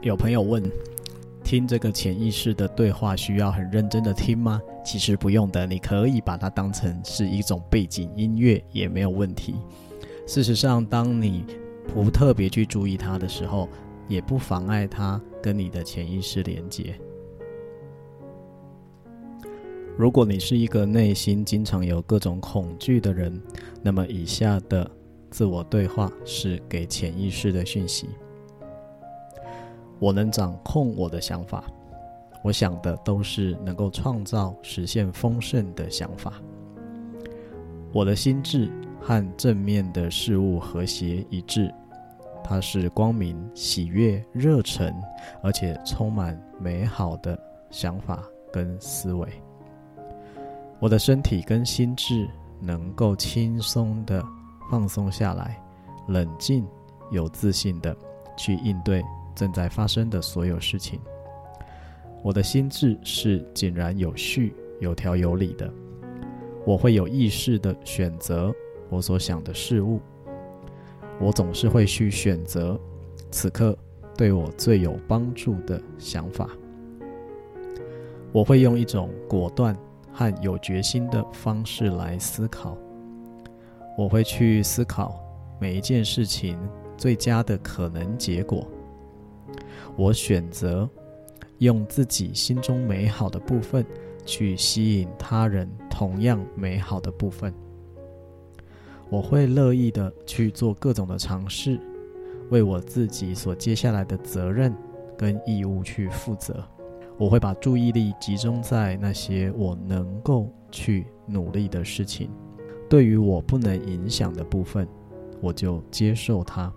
有朋友问，听这个潜意识的对话需要很认真的听吗？其实不用的，你可以把它当成是一种背景音乐也没有问题。事实上，当你不特别去注意它的时候，也不妨碍它跟你的潜意识连接。如果你是一个内心经常有各种恐惧的人，那么以下的自我对话是给潜意识的讯息。我能掌控我的想法，我想的都是能够创造、实现丰盛的想法。我的心智和正面的事物和谐一致，它是光明、喜悦、热忱，而且充满美好的想法跟思维。我的身体跟心智能够轻松地放松下来，冷静、有自信地去应对。正在发生的所有事情，我的心智是井然有序、有条有理的。我会有意识的选择我所想的事物。我总是会去选择此刻对我最有帮助的想法。我会用一种果断和有决心的方式来思考。我会去思考每一件事情最佳的可能结果。我选择用自己心中美好的部分去吸引他人同样美好的部分。我会乐意的去做各种的尝试，为我自己所接下来的责任跟义务去负责。我会把注意力集中在那些我能够去努力的事情。对于我不能影响的部分，我就接受它。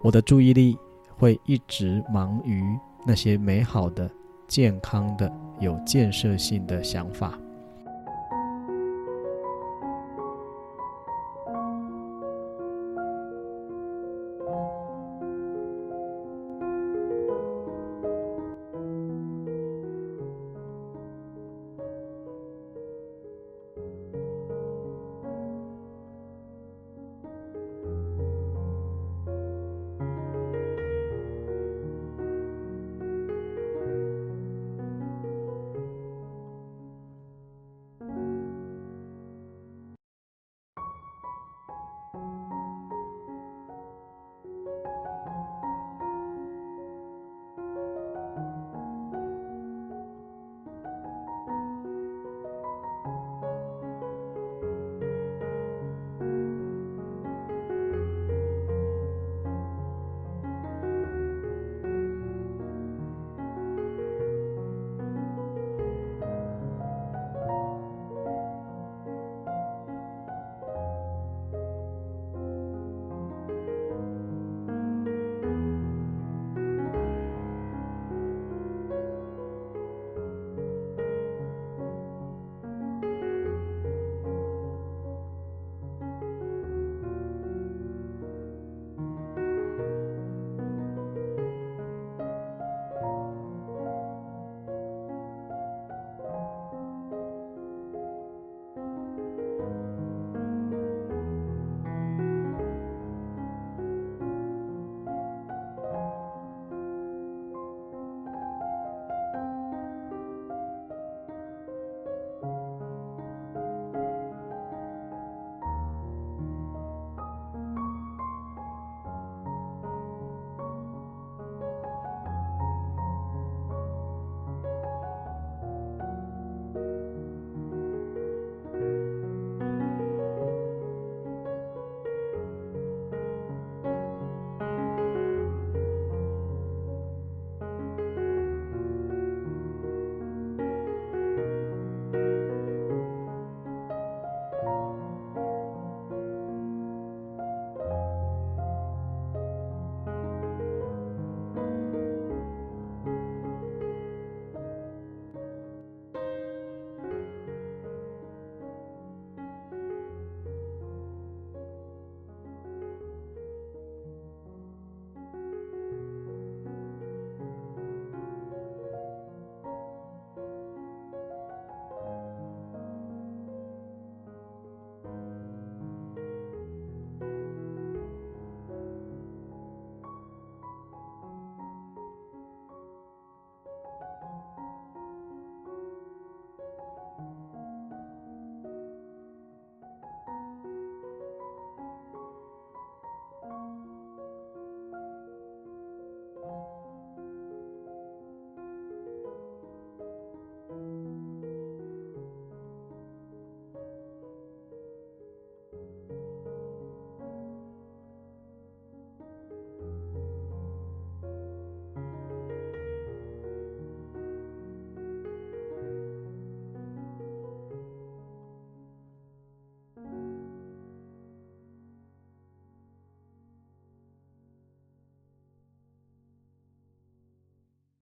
我的注意力。会一直忙于那些美好的、健康的、有建设性的想法。